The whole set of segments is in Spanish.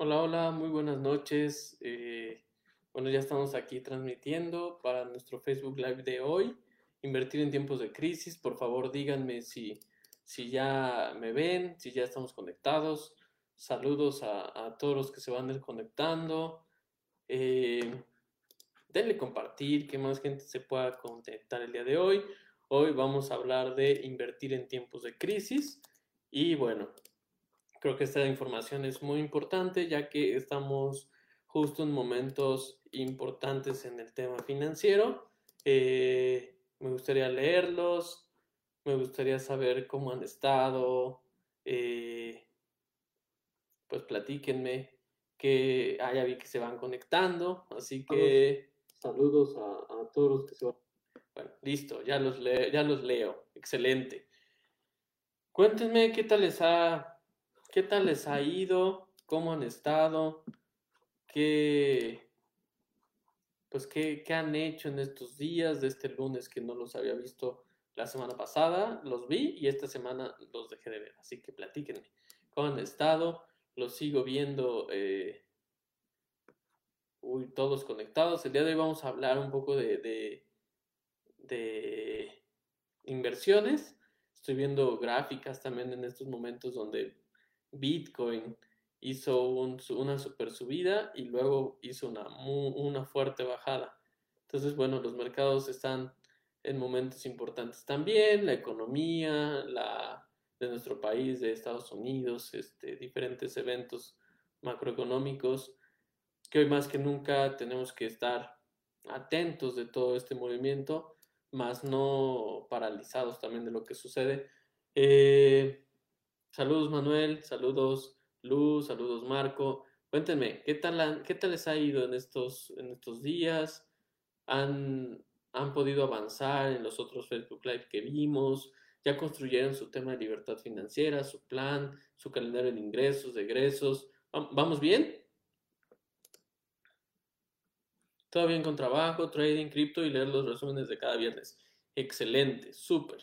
Hola, hola, muy buenas noches. Eh, bueno, ya estamos aquí transmitiendo para nuestro Facebook Live de hoy. Invertir en tiempos de crisis. Por favor, díganme si, si ya me ven, si ya estamos conectados. Saludos a, todos los que se van desconectando. Eh, denle compartir, que más gente se pueda conectar el día de hoy. Hoy vamos a hablar de invertir en tiempos de crisis. Y bueno, Creo que esta información es muy importante ya que estamos justo en momentos importantes en el tema financiero. Eh, me gustaría leerlos, me gustaría saber cómo han estado, eh, pues platíquenme que ah, ya vi que se van conectando, así que saludos a, todos los que se van. Bueno, listo, ya los, ya los leo, excelente. Cuéntenme qué tal les ha ¿Qué tal les ha ido? ¿Cómo han estado? ¿Qué, pues, qué, han hecho en estos días de este lunes que no los había visto la semana pasada? Los vi y esta semana los dejé de ver. Así que platíquenme. ¿Cómo han estado? Los sigo viendo. Eh, uy, todos conectados. El día de hoy vamos a hablar un poco de, de inversiones. Estoy viendo gráficas también en estos momentos donde Bitcoin hizo una super subida y luego hizo una, una fuerte bajada. Entonces, bueno, los mercados están en momentos importantes también, la economía, la de nuestro país, de Estados Unidos, este, diferentes eventos macroeconómicos, que hoy más que nunca tenemos que estar atentos de todo este movimiento, más no paralizados también de lo que sucede. Eh, Saludos Manuel, saludos Luz, saludos Marco. Cuéntenme, ¿qué tal, qué tal les ha ido en estos, días? ¿Han, ¿Han podido avanzar en los otros Facebook Live que vimos? ¿Ya construyeron su tema de libertad financiera, su plan, su calendario de ingresos, de egresos? ¿Vamos bien? Todo bien con trabajo, trading, cripto y leer los resúmenes de cada viernes. Excelente, súper.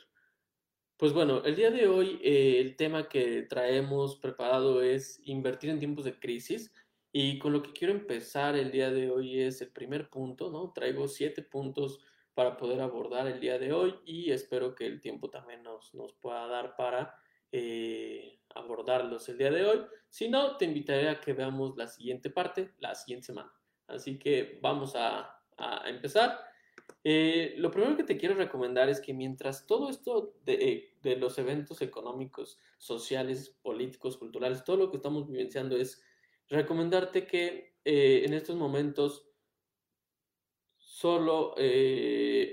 Pues bueno, el día de hoy eh, el tema que traemos preparado es invertir en tiempos de crisis y con lo que quiero empezar el día de hoy es el primer punto, ¿no? Traigo siete puntos para poder abordar el día de hoy y espero que el tiempo también nos, nos pueda dar para eh, abordarlos el día de hoy. Si no, te invitaré a que veamos la siguiente parte la siguiente semana. Así que vamos a, a empezar. Eh, lo primero que te quiero recomendar es que mientras todo esto de, eh, los eventos económicos, sociales, políticos, culturales, todo lo que estamos vivenciando es recomendarte que eh, en estos momentos solo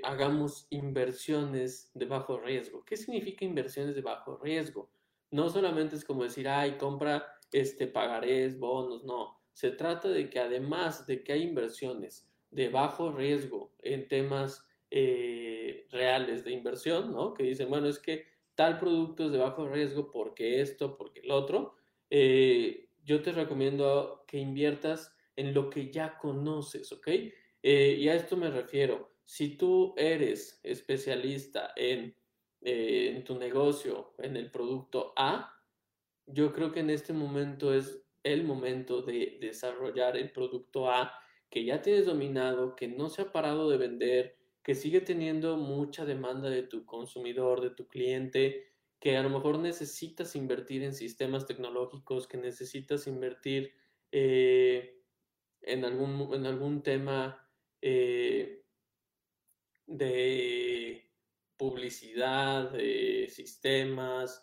hagamos inversiones de bajo riesgo. ¿Qué significa inversiones de bajo riesgo? No solamente es como decir, ay, compra este, pagarés, bonos, no. Se trata de que además de que hay inversiones de bajo riesgo en temas eh, reales de inversión, ¿no? Que dicen, bueno, es que tal producto es de bajo riesgo porque esto, porque el otro. Eh, yo te recomiendo que inviertas en lo que ya conoces, ¿ok? Eh, y a esto me refiero. Si tú eres especialista en, en tu negocio, en el producto A, yo creo que en este momento es el momento de desarrollar el producto A que ya tienes dominado, que no se ha parado de vender, que sigue teniendo mucha demanda de tu consumidor, de tu cliente, que a lo mejor necesitas invertir en sistemas tecnológicos, que necesitas invertir eh, en, algún, en algún tema eh, de publicidad, de sistemas,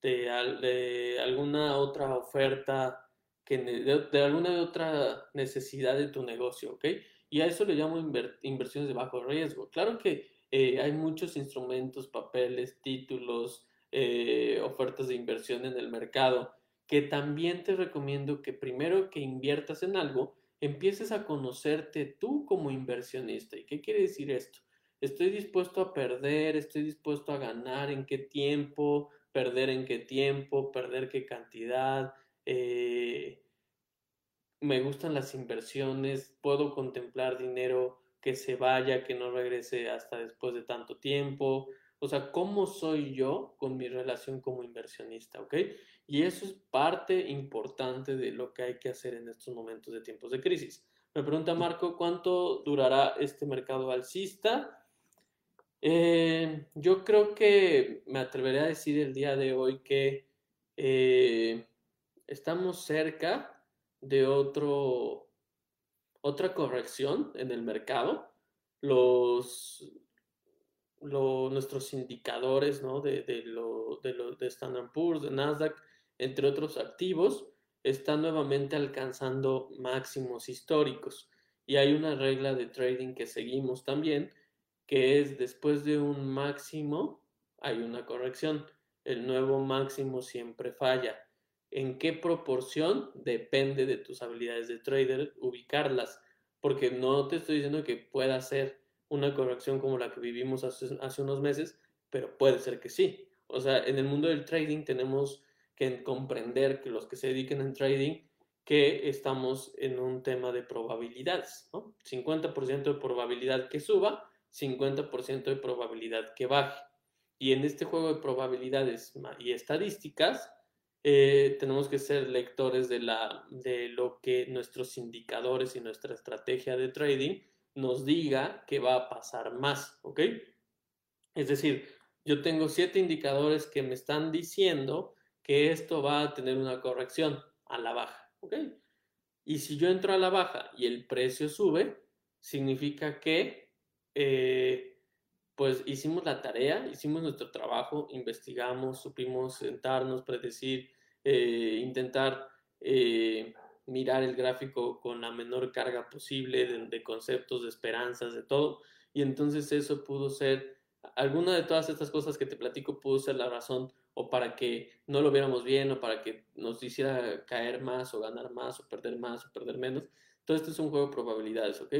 de, de alguna otra oferta de, alguna otra necesidad de tu negocio, ¿ok? Y a eso le llamo inversiones de bajo riesgo. Claro que eh, hay muchos instrumentos, papeles, títulos, eh, ofertas de inversión en el mercado, que también te recomiendo que primero que inviertas en algo, empieces a conocerte tú como inversionista. ¿Y qué quiere decir esto? Estoy dispuesto a perder, estoy dispuesto a ganar, en qué tiempo, perder en qué tiempo, perder qué cantidad, eh, me gustan las inversiones, puedo contemplar dinero que se vaya, que no regrese hasta después de tanto tiempo, O sea, ¿cómo soy yo con mi relación como inversionista? Y eso es parte importante de lo que hay que hacer en estos momentos de tiempos de crisis. Me pregunta Marco, ¿cuánto durará este mercado alcista? Eh, yo creo que me atreveré a decir el día de hoy que eh, estamos cerca de otro, otra corrección en el mercado. Los, nuestros indicadores ¿no? de, de, lo, de, lo, de Standard Poor's, de Nasdaq, entre otros activos, están nuevamente alcanzando máximos históricos. Y hay una regla de trading que seguimos también, que es después de un máximo hay una corrección. El nuevo máximo siempre falla. ¿En qué proporción? Depende de tus habilidades de trader ubicarlas, porque no te estoy diciendo que pueda ser una corrección como la que vivimos hace, hace unos meses, pero puede ser que sí. O sea, en el mundo del trading tenemos que comprender que los que se dediquen en trading, que estamos en un tema de probabilidades, ¿no? 50% de probabilidad que suba, 50% de probabilidad que baje. Y en este juego de probabilidades y estadísticas, eh, tenemos que ser lectores de, la, de lo que nuestros indicadores y nuestra estrategia de trading nos diga que va a pasar más, ¿ok? Es decir, yo tengo siete indicadores que me están diciendo que esto va a tener una corrección a la baja, ¿ok? Y si yo entro a la baja y el precio sube, significa que eh, pues hicimos la tarea, hicimos nuestro trabajo, investigamos, supimos sentarnos, predecir, eh, intentar eh, mirar el gráfico con la menor carga posible de, de, conceptos, de esperanzas, de todo. Y entonces eso pudo ser, alguna de todas estas cosas que te platico pudo ser la razón o para que no lo viéramos bien o para que nos hiciera caer más o ganar más o perder más o perder menos. Todo esto es un juego de probabilidades, ¿ok?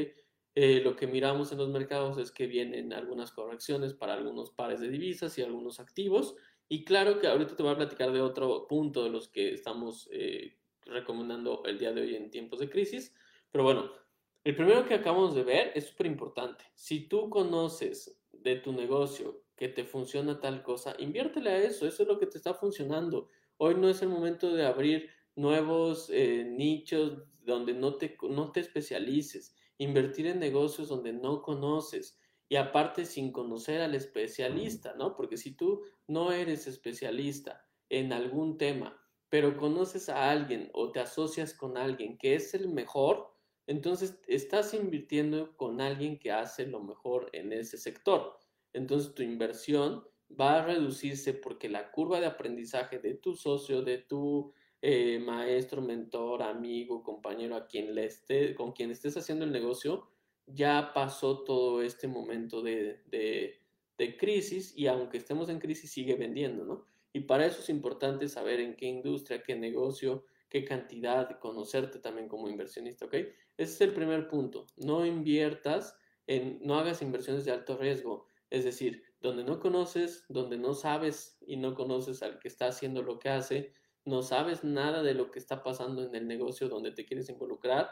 Eh, lo que miramos en los mercados es que vienen algunas correcciones para algunos pares de divisas y algunos activos. Y claro que ahorita te voy a platicar de otro punto de los que estamos eh, recomendando el día de hoy en tiempos de crisis. Pero bueno, el primero que acabamos de ver es súper importante. Si tú conoces de tu negocio que te funciona tal cosa, inviértele a eso, eso es lo que te está funcionando. Hoy no es el momento de abrir nuevos eh, nichos donde no te, no te especialices invertir en negocios donde no conoces y aparte sin conocer al especialista, ¿no? Porque si tú no eres especialista en algún tema, pero conoces a alguien o te asocias con alguien que es el mejor, entonces estás invirtiendo con alguien que hace lo mejor en ese sector. Entonces tu inversión va a reducirse porque la curva de aprendizaje de tu socio, de tu eh, maestro, mentor, amigo, compañero, a quien le esté, con quien estés haciendo el negocio, ya pasó todo este momento de, de, de, crisis y aunque estemos en crisis sigue vendiendo, ¿no? Y para eso es importante saber en qué industria, qué negocio, qué cantidad, conocerte también como inversionista, ¿ok? Ese es el primer punto. No inviertas en, no hagas inversiones de alto riesgo, es decir, donde no conoces, donde no sabes y no conoces al que está haciendo lo que hace, no sabes nada de lo que está pasando en el negocio donde te quieres involucrar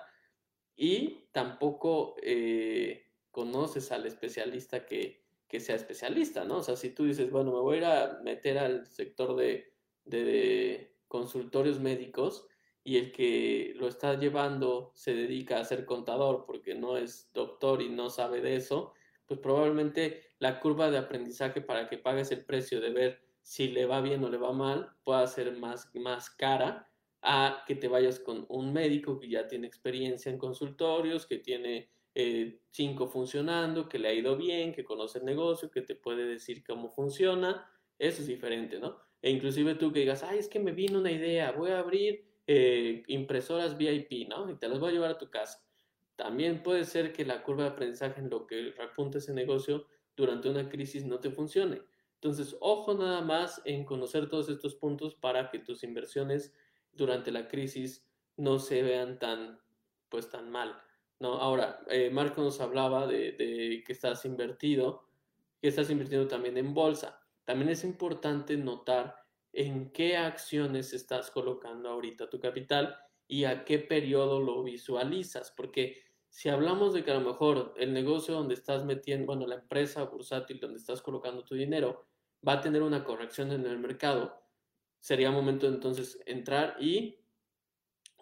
y tampoco eh, conoces al especialista que, que, sea especialista, ¿no? O sea, si tú dices, bueno, me voy a ir a meter al sector de, de consultorios médicos y el que lo está llevando se dedica a ser contador porque no es doctor y no sabe de eso, pues probablemente la curva de aprendizaje para que pagues el precio de ver si le va bien o le va mal, pueda ser más, más cara a que te vayas con un médico que ya tiene experiencia en consultorios, que tiene eh, cinco funcionando, que le ha ido bien, que conoce el negocio, que te puede decir cómo funciona. Eso es diferente, ¿no? E inclusive tú que digas, ay, es que me vino una idea, voy a abrir eh, impresoras VIP, ¿no? Y te las voy a llevar a tu casa. También puede ser que la curva de aprendizaje en lo que repunta ese negocio durante una crisis no te funcione. Entonces, ojo nada más en conocer todos estos puntos para que tus inversiones durante la crisis no se vean tan, pues, tan mal. ¿no? Ahora, eh, Marco nos hablaba de, de, que estás invertido, que estás invirtiendo también en bolsa. También es importante notar en qué acciones estás colocando ahorita tu capital y a qué periodo lo visualizas, porque si hablamos de que a lo mejor el negocio donde estás metiendo, bueno, la empresa bursátil donde estás colocando tu dinero va a tener una corrección en el mercado, sería momento entonces entrar y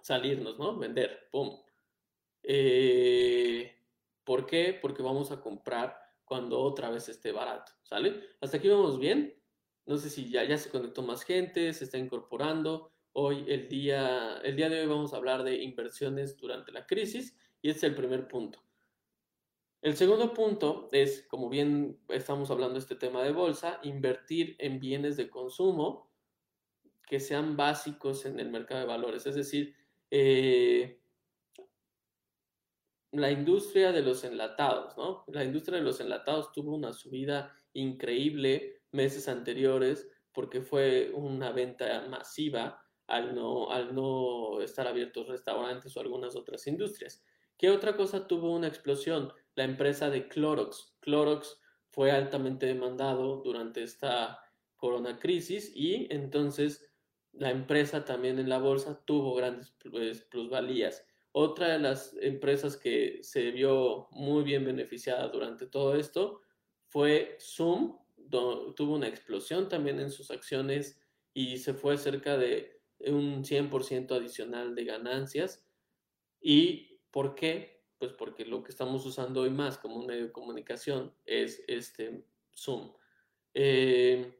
salirnos, ¿no? Vender, ¡pum! Eh, ¿Por qué? Porque vamos a comprar cuando otra vez esté barato, ¿sale? Hasta aquí vamos bien. No sé si ya, ya se conectó más gente, se está incorporando. Hoy, el día, el día de hoy vamos a hablar de inversiones durante la crisis y este es el primer punto. El segundo punto es, como bien estamos hablando de este tema de bolsa, invertir en bienes de consumo que sean básicos en el mercado de valores. Es decir, eh, la industria de los enlatados, ¿no? La industria de los enlatados tuvo una subida increíble meses anteriores porque fue una venta masiva al no, al no estar abiertos restaurantes o algunas otras industrias. ¿Qué otra cosa tuvo una explosión? La empresa de Clorox. Clorox fue altamente demandado durante esta corona crisis y entonces la empresa también en la bolsa tuvo grandes pues, plusvalías. Otra de las empresas que se vio muy bien beneficiada durante todo esto fue Zoom, tuvo una explosión también en sus acciones y se fue cerca de un 100% adicional de ganancias. ¿Y por qué? Pues porque lo que estamos usando hoy más como medio de comunicación es este Zoom. Eh,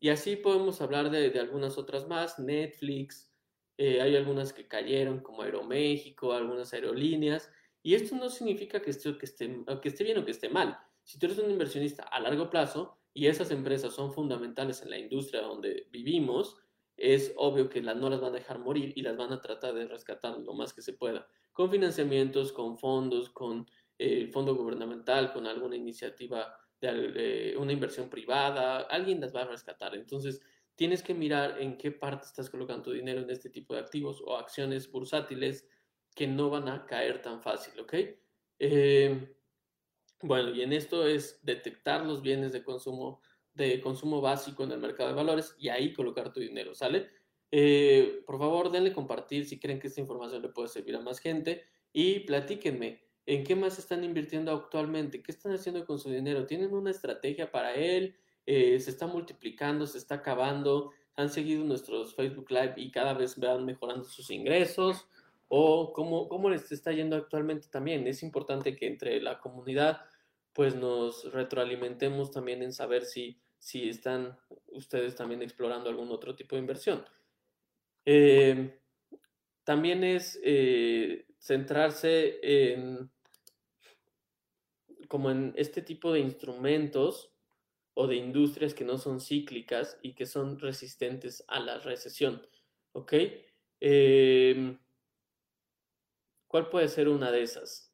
y así podemos hablar de, algunas otras más, Netflix, eh, hay algunas que cayeron como Aeroméxico, algunas aerolíneas, y esto no significa que esté, que, esté, que esté bien o que esté mal. Si tú eres un inversionista a largo plazo y esas empresas son fundamentales en la industria donde vivimos, es obvio que no las van a dejar morir y las van a tratar de rescatar lo más que se pueda, con financiamientos, con fondos, con el eh, fondo gubernamental, con alguna iniciativa de una inversión privada, alguien las va a rescatar. Entonces, tienes que mirar en qué parte estás colocando tu dinero en este tipo de activos o acciones bursátiles que no van a caer tan fácil, ¿ok? Eh, bueno, y en esto es detectar los bienes de consumo de consumo básico en el mercado de valores y ahí colocar tu dinero, ¿sale? Eh, por favor, denle compartir si creen que esta información le puede servir a más gente y platíquenme en qué más están invirtiendo actualmente, qué están haciendo con su dinero, tienen una estrategia para él, eh, se está multiplicando, se está acabando, han seguido nuestros Facebook Live y cada vez van mejorando sus ingresos o cómo, cómo les está yendo actualmente también. Es importante que entre la comunidad pues nos retroalimentemos también en saber si, si están ustedes también explorando algún otro tipo de inversión. Eh, también es eh, centrarse en como en este tipo de instrumentos o de industrias que no son cíclicas y que son resistentes a la recesión. ¿Ok? Eh, ¿Cuál puede ser una de esas?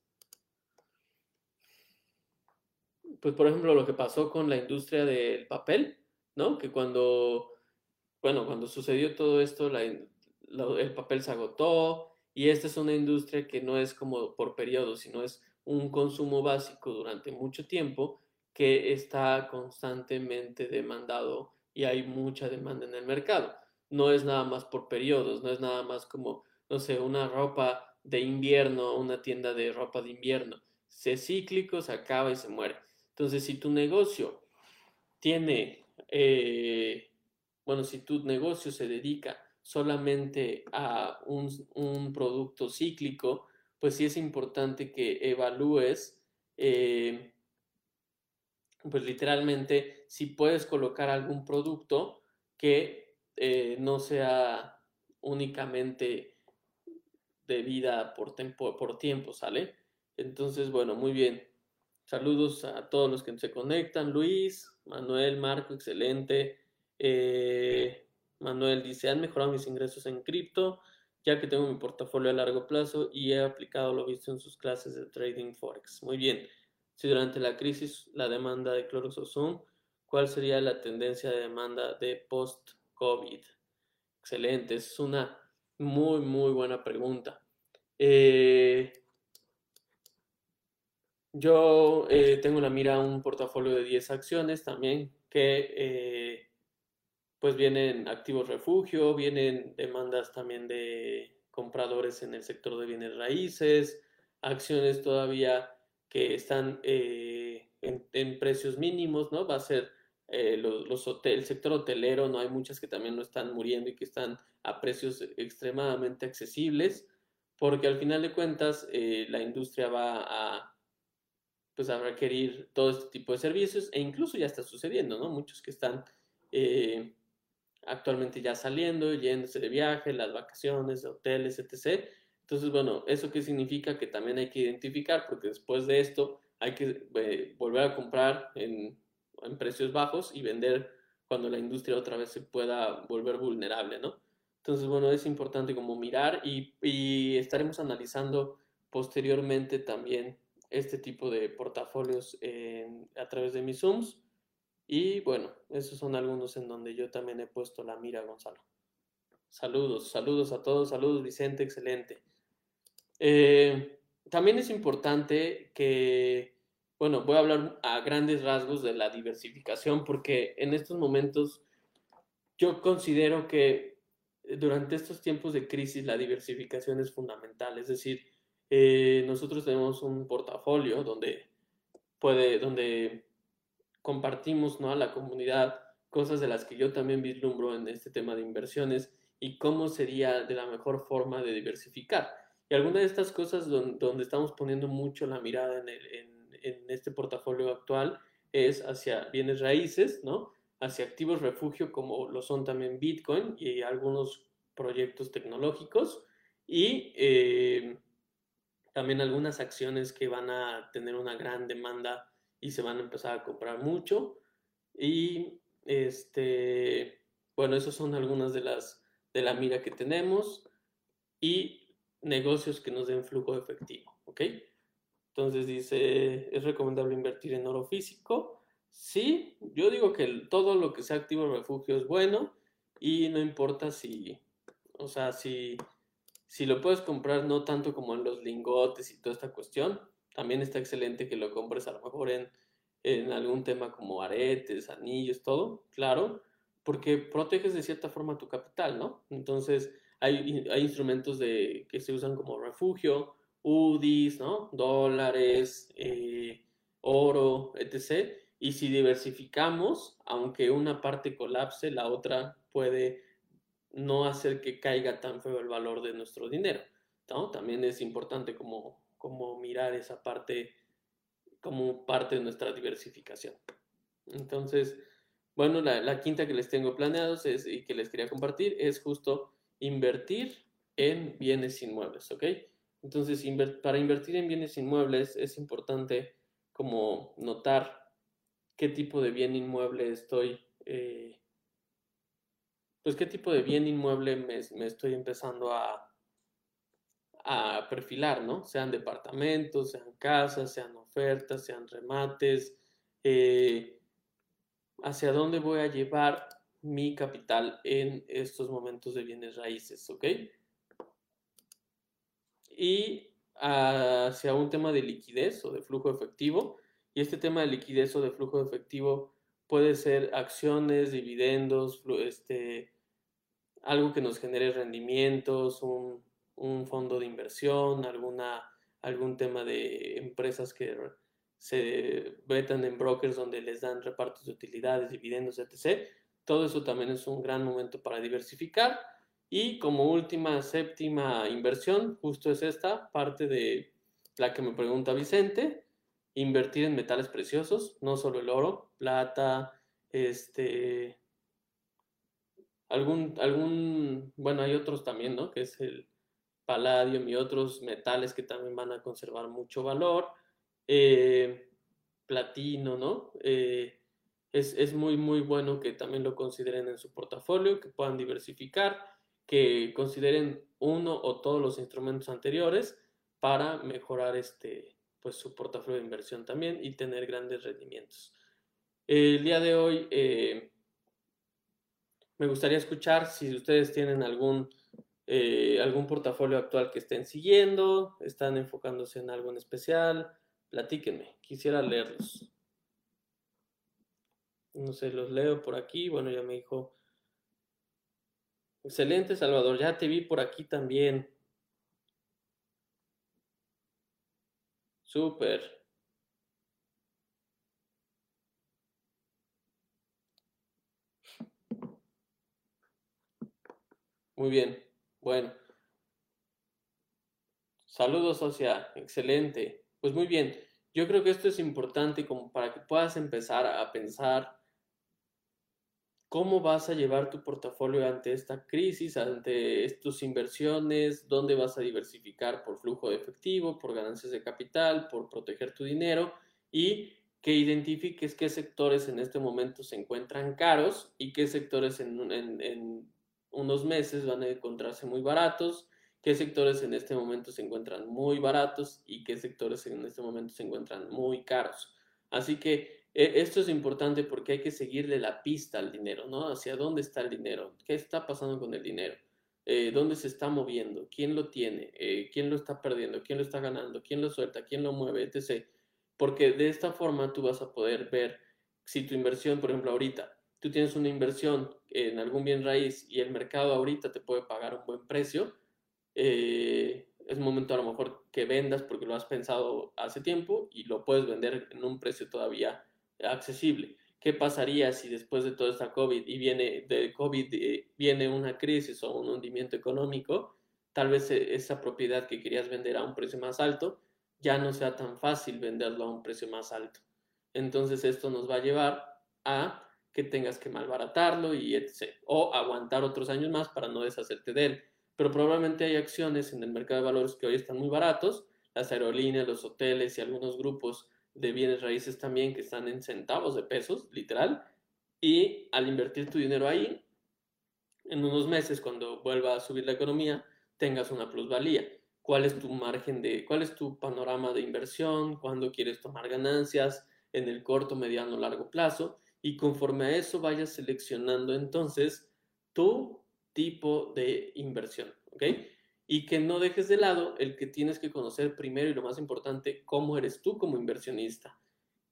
Pues por ejemplo, lo que pasó con la industria del papel, ¿no? Que cuando, bueno, cuando sucedió todo esto, el papel se agotó y esta es una industria que no es como por periodo, sino es un consumo básico durante mucho tiempo que está constantemente demandado y hay mucha demanda en el mercado. No es nada más por periodos, no es nada más como, no sé, una ropa de invierno, una tienda de ropa de invierno. Se cíclico, se acaba y se muere. Entonces, si tu negocio tiene, eh, bueno, si tu negocio se dedica solamente a un, producto cíclico, pues sí es importante que evalúes, eh, pues literalmente, si puedes colocar algún producto que eh, no sea únicamente de vida por, por tiempo, ¿sale? Entonces, bueno, muy bien. Saludos a todos los que se conectan. Luis, Manuel, Marco, excelente. Eh, Manuel dice, han mejorado mis ingresos en cripto, ya que tengo mi portafolio a largo plazo y he aplicado lo visto en sus clases de trading forex. Muy bien. Si durante la crisis la demanda de Clorox Zoom, ¿cuál sería la tendencia de demanda de post-COVID? Excelente, es una muy, muy buena pregunta. Eh, yo eh, tengo la mira un portafolio de 10 acciones también que eh, pues vienen activos refugio, vienen demandas también de compradores en el sector de bienes raíces, acciones todavía que están eh, en, precios mínimos, ¿no? Va a ser eh, los, el sector hotelero, ¿no? Hay muchas que también no están muriendo y que están a precios extremadamente accesibles, porque al final de cuentas la industria va a, pues, a requerir todo este tipo de servicios e incluso ya está sucediendo, ¿no? Muchos que están actualmente ya saliendo, yéndose de viaje, las vacaciones, hoteles, etc. Entonces, bueno, ¿eso qué significa? Que también hay que identificar, porque después de esto hay que eh, volver a comprar en, precios bajos y vender cuando la industria otra vez se pueda volver vulnerable, ¿no? Entonces, bueno, es importante como mirar y, y estaremos analizando posteriormente también este tipo de portafolios a través de mis Zooms. Y bueno, esos son algunos en donde yo también he puesto la mira, Gonzalo. Saludos, saludos a todos, saludos Vicente, excelente. Eh, también es importante que, bueno, voy a hablar a grandes rasgos de la diversificación porque en estos momentos yo considero que durante estos tiempos de crisis la diversificación es fundamental. Es decir, eh, nosotros tenemos un portafolio donde puede, donde compartimos ¿no? a la comunidad cosas de las que yo también vislumbro en este tema de inversiones y cómo sería de la mejor forma de diversificar. Y alguna de estas cosas donde, estamos poniendo mucho la mirada en, este portafolio actual es hacia bienes raíces, ¿no? Hacia activos refugio como lo son también Bitcoin y algunos proyectos tecnológicos y eh, también algunas acciones que van a tener una gran demanda y se van a empezar a comprar mucho. Y este, bueno, esas son algunas de las de la mira que tenemos. Y negocios que nos den flujo efectivo, ¿ok? Entonces dice, ¿es recomendable invertir en oro físico? Sí, yo digo que todo lo que sea activo refugio es bueno y no importa si, o sea, si, si lo puedes comprar no tanto como en los lingotes y toda esta cuestión, también está excelente que lo compres a lo mejor en, en algún tema como aretes, anillos, todo, claro, porque proteges de cierta forma tu capital, ¿no? Entonces, hay, instrumentos de, que se usan como refugio, UDIs, ¿no? dólares, eh, oro, etc. Y si diversificamos, aunque una parte colapse, la otra puede no hacer que caiga tan feo el valor de nuestro dinero. ¿no? También es importante como, como mirar esa parte como parte de nuestra diversificación. Entonces, bueno, la, quinta que les tengo planeados es, y que les quería compartir es justo invertir en bienes inmuebles, ¿ok? Entonces, para invertir en bienes inmuebles es importante como notar qué tipo de bien inmueble estoy, eh, pues qué tipo de bien inmueble me, estoy empezando a, a perfilar, ¿no? Sean departamentos, sean casas, sean ofertas, sean remates, eh, hacia dónde voy a llevar mi capital en estos momentos de bienes raíces, ¿ok? Y hacia un tema de liquidez o de flujo efectivo. Y este tema de liquidez o de flujo efectivo puede ser acciones, dividendos, este, algo que nos genere rendimientos, un, un fondo de inversión, alguna, algún tema de empresas que se vetan en brokers donde les dan repartos de utilidades, dividendos, etc. Todo eso también es un gran momento para diversificar. Y como última, séptima inversión, justo es esta parte de la que me pregunta Vicente, invertir en metales preciosos, no solo el oro, plata, este, algún, algún, bueno, hay otros también, ¿no? Que es el paladio y otros metales que también van a conservar mucho valor, eh, platino, ¿no? Eh, es, muy, muy bueno que también lo consideren en su portafolio, que puedan diversificar, que consideren uno o todos los instrumentos anteriores para mejorar este, pues, su portafolio de inversión también y tener grandes rendimientos. El día de hoy eh, me gustaría escuchar si ustedes tienen algún, eh, algún portafolio actual que estén siguiendo, están enfocándose en algo en especial, platíquenme, quisiera leerlos. No sé, los leo por aquí. Bueno, ya me dijo. Excelente, Salvador. Ya te vi por aquí también. Súper. Muy bien. Bueno. Saludos, socia. Excelente. Pues muy bien. Yo creo que esto es importante como para que puedas empezar a pensar cómo vas a llevar tu portafolio ante esta crisis, ante tus inversiones, dónde vas a diversificar por flujo de efectivo, por ganancias de capital, por proteger tu dinero y que identifiques qué sectores en este momento se encuentran caros y qué sectores en, unos meses van a encontrarse muy baratos, qué sectores en este momento se encuentran muy baratos y qué sectores en este momento se encuentran muy caros. Así que esto es importante porque hay que seguirle la pista al dinero, ¿no? Hacia dónde está el dinero, qué está pasando con el dinero, eh, dónde se está moviendo, quién lo tiene, eh, quién lo está perdiendo, quién lo está ganando, quién lo suelta, quién lo mueve, etc. Porque de esta forma tú vas a poder ver si tu inversión, por ejemplo, ahorita, tú tienes una inversión en algún bien raíz y el mercado ahorita te puede pagar un buen precio, eh, es momento a lo mejor que vendas porque lo has pensado hace tiempo y lo puedes vender en un precio todavía accesible. ¿Qué pasaría si después de toda esta COVID y viene de COVID eh, viene una crisis o un hundimiento económico? Tal vez eh, esa propiedad que querías vender a un precio más alto ya no sea tan fácil venderlo a un precio más alto. Entonces esto nos va a llevar a que tengas que malbaratarlo y etc. O aguantar otros años más para no deshacerte de él. Pero probablemente hay acciones en el mercado de valores que hoy están muy baratos, las aerolíneas, los hoteles y algunos grupos de bienes raíces también que están en centavos de pesos, literal, y al invertir tu dinero ahí, en unos meses, cuando vuelva a subir la economía, tengas una plusvalía. ¿Cuál es tu margen de, cuál es tu panorama de inversión? ¿Cuándo quieres tomar ganancias? En el corto, mediano, largo plazo. Y conforme a eso vayas seleccionando entonces tu tipo de inversión. ¿Ok? Y que no dejes de lado el que tienes que conocer primero y lo más importante, cómo eres tú como inversionista,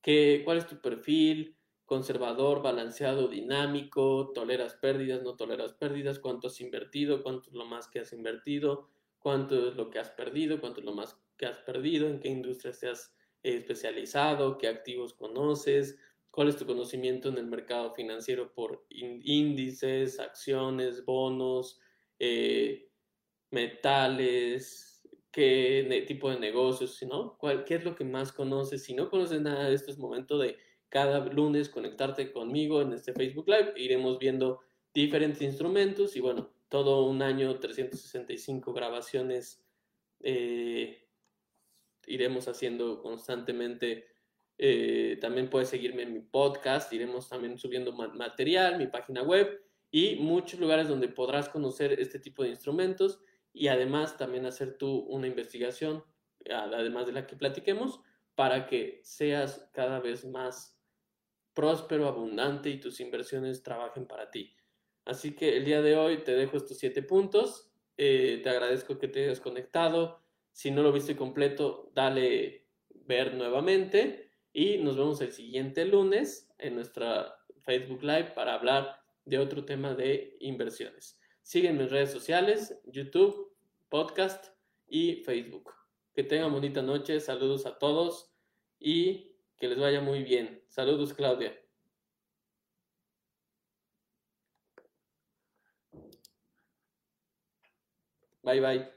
¿Qué, cuál es tu perfil, conservador, balanceado, dinámico, toleras pérdidas, no toleras pérdidas, cuánto has invertido, cuánto es lo más que has invertido, cuánto es lo que has perdido, cuánto es lo más que has perdido, en qué industria te has eh, especializado, qué activos conoces, cuál es tu conocimiento en el mercado financiero por índices, acciones, bonos, eh, metales, qué tipo de negocios, ¿no? ¿Cuál, ¿Qué es lo que más conoces? Si no conoces nada de esto, es momento de cada lunes conectarte conmigo en este Facebook Live. Iremos viendo diferentes instrumentos y bueno, todo un año, 365 grabaciones, eh, iremos haciendo constantemente. Eh, también puedes seguirme en mi podcast, iremos también subiendo material, mi página web y muchos lugares donde podrás conocer este tipo de instrumentos y además también hacer tú una investigación, además de la que platiquemos, para que seas cada vez más próspero, abundante y tus inversiones trabajen para ti. Así que el día de hoy te dejo estos siete puntos. Eh, te agradezco que te hayas conectado. Si no lo viste completo, dale ver nuevamente y nos vemos el siguiente lunes en nuestra Facebook Live para hablar de otro tema de inversiones. Sígueme en redes sociales, YouTube, podcast y Facebook. Que tengan bonita noche, saludos a todos y que les vaya muy bien. Saludos, Claudia. Bye bye.